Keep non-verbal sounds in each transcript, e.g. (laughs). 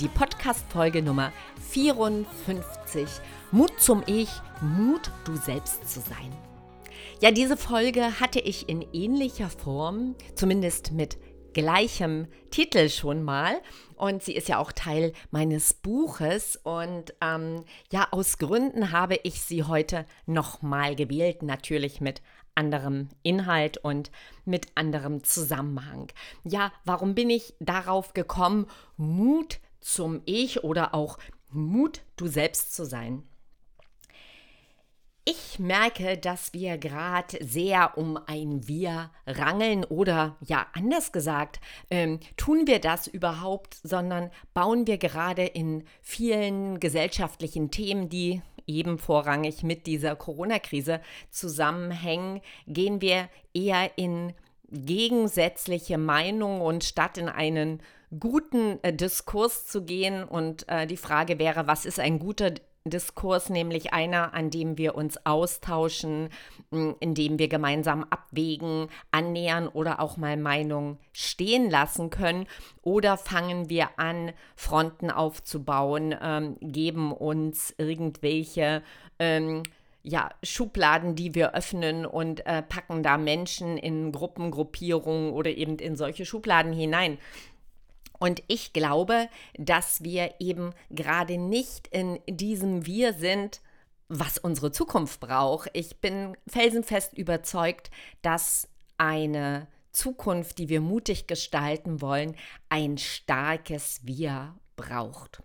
die Podcast-Folge Nummer 54. Mut zum Ich, Mut, du selbst zu sein. Ja, diese Folge hatte ich in ähnlicher Form, zumindest mit gleichem Titel schon mal. Und sie ist ja auch Teil meines Buches. Und ähm, ja, aus Gründen habe ich sie heute nochmal gewählt, natürlich mit anderem Inhalt und mit anderem Zusammenhang. Ja, warum bin ich darauf gekommen, Mut zum Ich oder auch Mut, du selbst zu sein? Ich merke, dass wir gerade sehr um ein Wir rangeln oder ja, anders gesagt, ähm, tun wir das überhaupt, sondern bauen wir gerade in vielen gesellschaftlichen Themen, die eben vorrangig mit dieser Corona-Krise zusammenhängen, gehen wir eher in gegensätzliche Meinungen und statt in einen guten äh, Diskurs zu gehen und äh, die Frage wäre, was ist ein guter Diskurs, nämlich einer, an dem wir uns austauschen, in dem wir gemeinsam abwägen, annähern oder auch mal Meinungen stehen lassen können? Oder fangen wir an, Fronten aufzubauen, ähm, geben uns irgendwelche ähm, ja, Schubladen, die wir öffnen und äh, packen da Menschen in Gruppen, Gruppierungen oder eben in solche Schubladen hinein. Und ich glaube, dass wir eben gerade nicht in diesem Wir sind, was unsere Zukunft braucht. Ich bin felsenfest überzeugt, dass eine Zukunft, die wir mutig gestalten wollen, ein starkes Wir braucht.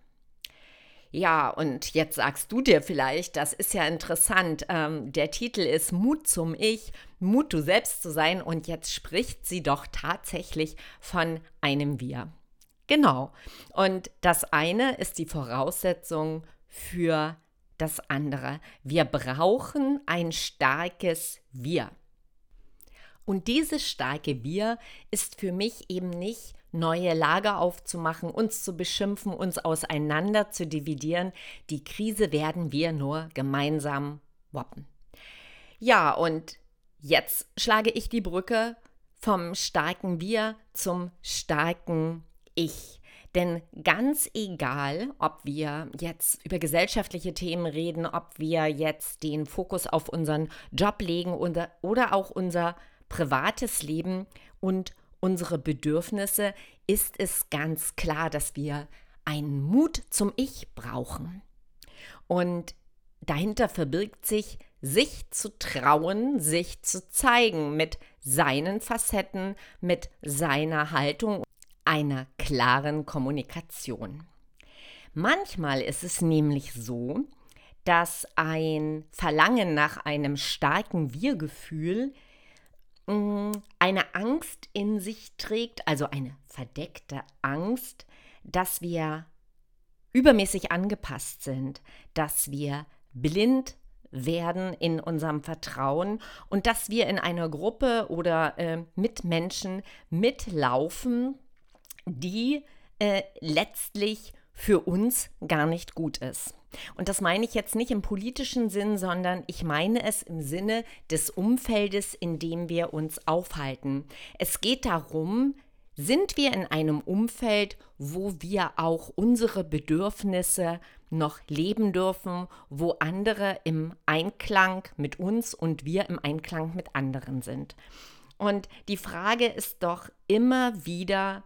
Ja, und jetzt sagst du dir vielleicht, das ist ja interessant. Ähm, der Titel ist Mut zum Ich, Mut du selbst zu sein. Und jetzt spricht sie doch tatsächlich von einem Wir. Genau. Und das eine ist die Voraussetzung für das andere. Wir brauchen ein starkes Wir. Und dieses starke Wir ist für mich eben nicht neue Lager aufzumachen, uns zu beschimpfen, uns auseinander zu dividieren. Die Krise werden wir nur gemeinsam woppen. Ja, und jetzt schlage ich die Brücke vom starken Wir zum starken ich. Denn ganz egal, ob wir jetzt über gesellschaftliche Themen reden, ob wir jetzt den Fokus auf unseren Job legen oder, oder auch unser privates Leben und unsere Bedürfnisse, ist es ganz klar, dass wir einen Mut zum Ich brauchen. Und dahinter verbirgt sich, sich zu trauen, sich zu zeigen mit seinen Facetten, mit seiner Haltung einer klaren Kommunikation. Manchmal ist es nämlich so, dass ein Verlangen nach einem starken Wir-Gefühl mm, eine Angst in sich trägt, also eine verdeckte Angst, dass wir übermäßig angepasst sind, dass wir blind werden in unserem Vertrauen und dass wir in einer Gruppe oder äh, mit Menschen mitlaufen, die äh, letztlich für uns gar nicht gut ist. Und das meine ich jetzt nicht im politischen Sinn, sondern ich meine es im Sinne des Umfeldes, in dem wir uns aufhalten. Es geht darum, sind wir in einem Umfeld, wo wir auch unsere Bedürfnisse noch leben dürfen, wo andere im Einklang mit uns und wir im Einklang mit anderen sind. Und die Frage ist doch immer wieder,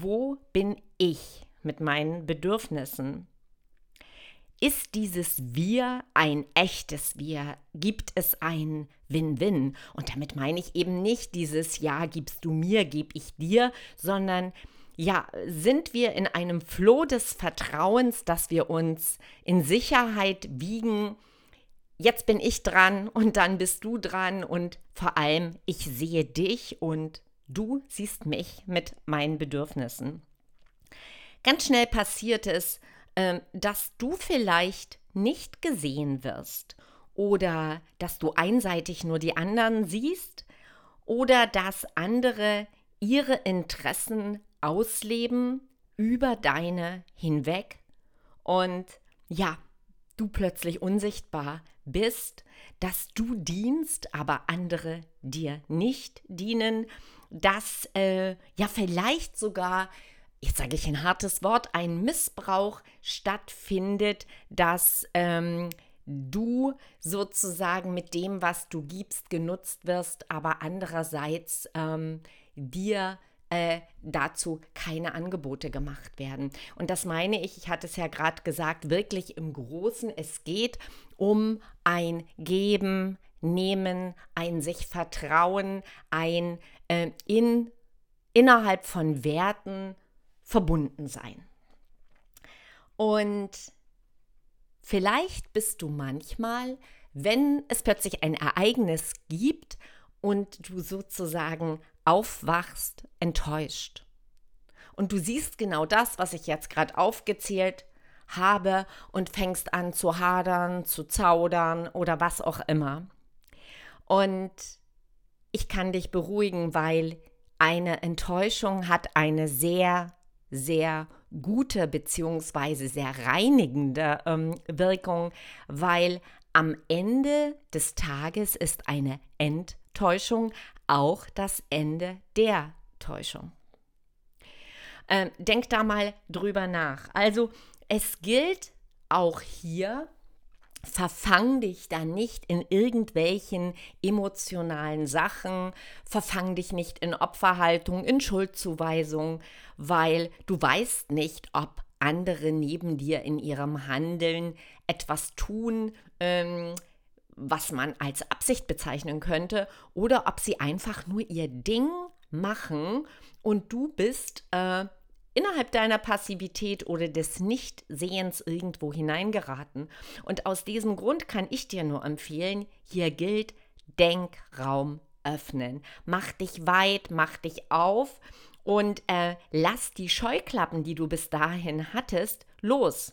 wo bin ich mit meinen Bedürfnissen? Ist dieses Wir ein echtes Wir? Gibt es ein Win-Win? Und damit meine ich eben nicht dieses Ja, gibst du mir, gebe ich dir, sondern ja, sind wir in einem Floh des Vertrauens, dass wir uns in Sicherheit wiegen, jetzt bin ich dran und dann bist du dran und vor allem ich sehe dich und Du siehst mich mit meinen Bedürfnissen. Ganz schnell passiert es, ähm, dass du vielleicht nicht gesehen wirst oder dass du einseitig nur die anderen siehst oder dass andere ihre Interessen ausleben über deine hinweg und ja, du plötzlich unsichtbar bist, dass du dienst, aber andere dir nicht dienen, dass äh, ja vielleicht sogar, jetzt sage ich ein hartes Wort, ein Missbrauch stattfindet, dass ähm, du sozusagen mit dem, was du gibst, genutzt wirst, aber andererseits ähm, dir äh, dazu keine Angebote gemacht werden. Und das meine ich, ich hatte es ja gerade gesagt, wirklich im Großen. Es geht um ein Geben, Nehmen, ein sich Vertrauen, ein äh, in, innerhalb von Werten verbunden sein. Und vielleicht bist du manchmal, wenn es plötzlich ein Ereignis gibt und du sozusagen aufwachst, enttäuscht. Und du siehst genau das, was ich jetzt gerade aufgezählt habe und fängst an zu hadern, zu zaudern oder was auch immer. Und ich kann dich beruhigen, weil eine Enttäuschung hat eine sehr, sehr gute bzw. sehr reinigende ähm, Wirkung, weil am Ende des Tages ist eine Enttäuschung auch das Ende der Täuschung. Ähm, denk da mal drüber nach. Also es gilt auch hier, verfang dich da nicht in irgendwelchen emotionalen Sachen, verfang dich nicht in Opferhaltung, in Schuldzuweisung, weil du weißt nicht, ob andere neben dir in ihrem Handeln etwas tun, ähm, was man als Absicht bezeichnen könnte, oder ob sie einfach nur ihr Ding machen und du bist äh, innerhalb deiner Passivität oder des Nichtsehens irgendwo hineingeraten. Und aus diesem Grund kann ich dir nur empfehlen, hier gilt Denkraum öffnen. Mach dich weit, mach dich auf und äh, lass die Scheuklappen, die du bis dahin hattest, los.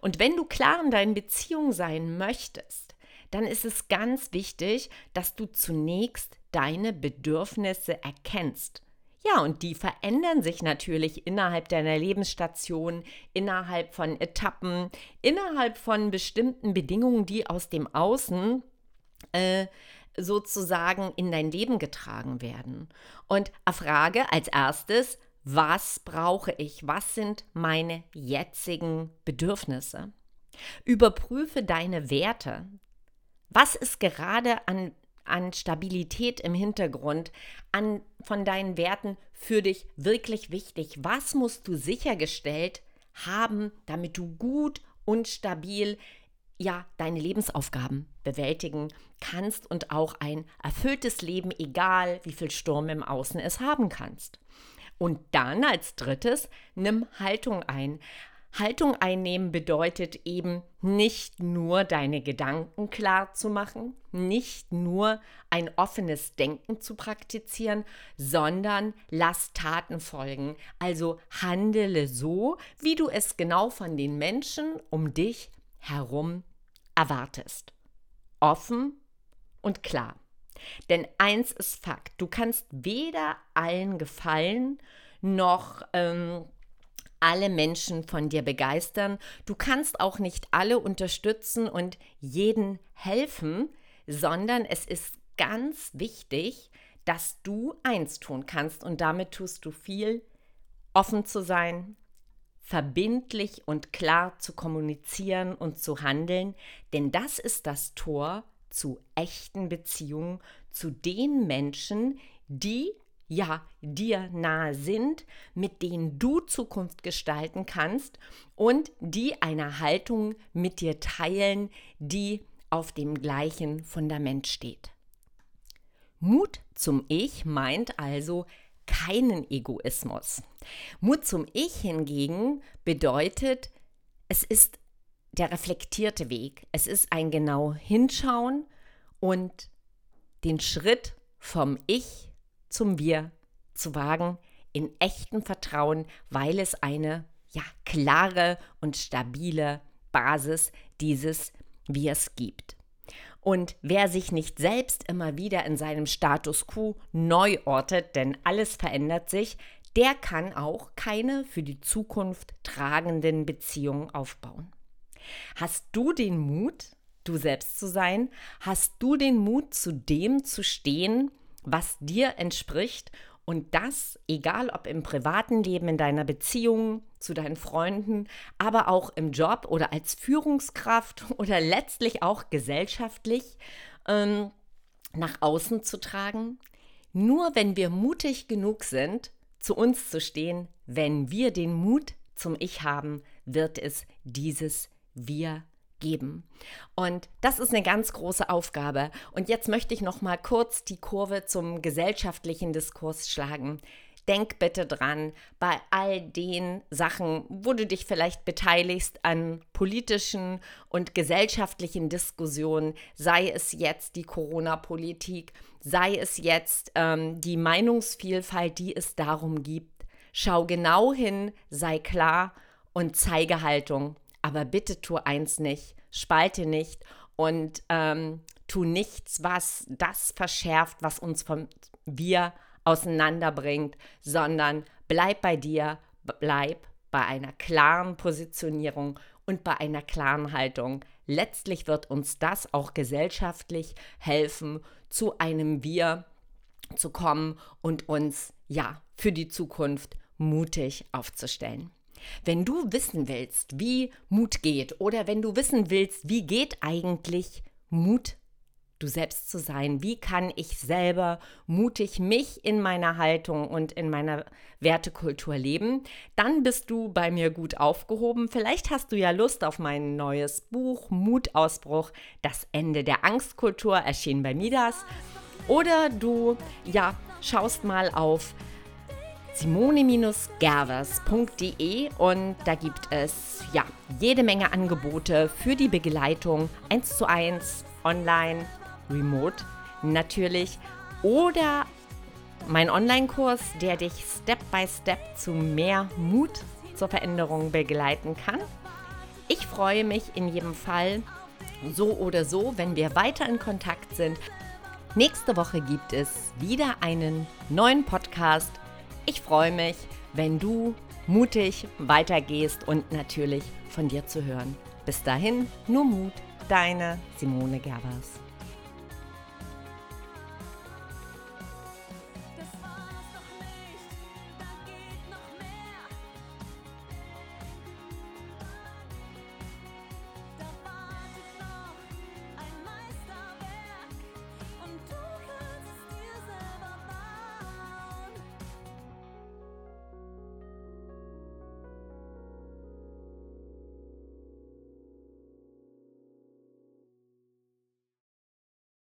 Und wenn du klar in deinen Beziehungen sein möchtest, dann ist es ganz wichtig, dass du zunächst deine Bedürfnisse erkennst. Ja, und die verändern sich natürlich innerhalb deiner Lebensstation, innerhalb von Etappen, innerhalb von bestimmten Bedingungen, die aus dem Außen äh, sozusagen in dein Leben getragen werden. Und Frage als erstes, was brauche ich? Was sind meine jetzigen Bedürfnisse? Überprüfe deine Werte, was ist gerade an, an Stabilität im Hintergrund, an, von deinen Werten für dich wirklich wichtig? Was musst du sichergestellt haben, damit du gut und stabil ja, deine Lebensaufgaben bewältigen kannst und auch ein erfülltes Leben, egal wie viel Sturm im Außen es haben kannst. Und dann als drittes, nimm Haltung ein. Haltung einnehmen bedeutet eben nicht nur deine Gedanken klar zu machen, nicht nur ein offenes Denken zu praktizieren, sondern lass Taten folgen. Also handele so, wie du es genau von den Menschen um dich herum erwartest. Offen und klar. Denn eins ist Fakt, du kannst weder allen gefallen, noch ähm, alle Menschen von dir begeistern. Du kannst auch nicht alle unterstützen und jeden helfen, sondern es ist ganz wichtig, dass du eins tun kannst und damit tust du viel, offen zu sein, verbindlich und klar zu kommunizieren und zu handeln, denn das ist das Tor zu echten Beziehungen zu den Menschen, die ja dir nahe sind, mit denen du Zukunft gestalten kannst und die eine Haltung mit dir teilen, die auf dem gleichen Fundament steht. Mut zum Ich meint also keinen Egoismus. Mut zum Ich hingegen bedeutet, es ist der reflektierte Weg. Es ist ein genau hinschauen und den Schritt vom Ich zum Wir zu wagen, in echtem Vertrauen, weil es eine ja, klare und stabile Basis dieses Wirs gibt. Und wer sich nicht selbst immer wieder in seinem Status quo neu ortet, denn alles verändert sich, der kann auch keine für die Zukunft tragenden Beziehungen aufbauen. Hast du den Mut, du selbst zu sein? Hast du den Mut, zu dem zu stehen, was dir entspricht und das, egal ob im privaten Leben, in deiner Beziehung, zu deinen Freunden, aber auch im Job oder als Führungskraft (laughs) oder letztlich auch gesellschaftlich ähm, nach außen zu tragen. Nur wenn wir mutig genug sind, zu uns zu stehen, wenn wir den Mut zum Ich haben, wird es dieses Wir geben. Und das ist eine ganz große Aufgabe. Und jetzt möchte ich noch mal kurz die Kurve zum gesellschaftlichen Diskurs schlagen. Denk bitte dran, bei all den Sachen, wo du dich vielleicht beteiligst an politischen und gesellschaftlichen Diskussionen, sei es jetzt die Corona-Politik, sei es jetzt ähm, die Meinungsvielfalt, die es darum gibt. Schau genau hin, sei klar und zeige Haltung. Aber bitte tu eins nicht, spalte nicht und ähm, tu nichts, was das verschärft, was uns von wir auseinanderbringt, sondern bleib bei dir, bleib bei einer klaren Positionierung und bei einer klaren Haltung. Letztlich wird uns das auch gesellschaftlich helfen, zu einem Wir zu kommen und uns ja für die Zukunft mutig aufzustellen. Wenn du wissen willst, wie Mut geht oder wenn du wissen willst, wie geht eigentlich Mut, du selbst zu sein, wie kann ich selber mutig mich in meiner Haltung und in meiner Wertekultur leben, dann bist du bei mir gut aufgehoben. Vielleicht hast du ja Lust auf mein neues Buch Mutausbruch, das Ende der Angstkultur, erschienen bei Midas. Oder du ja, schaust mal auf simone-gervers.de und da gibt es ja jede Menge Angebote für die Begleitung 1 zu 1 online, remote natürlich oder mein Online-Kurs, der dich Step by Step zu mehr Mut zur Veränderung begleiten kann. Ich freue mich in jedem Fall so oder so, wenn wir weiter in Kontakt sind. Nächste Woche gibt es wieder einen neuen Podcast ich freue mich, wenn du mutig weitergehst und natürlich von dir zu hören. Bis dahin, nur Mut, deine Simone Gerbers.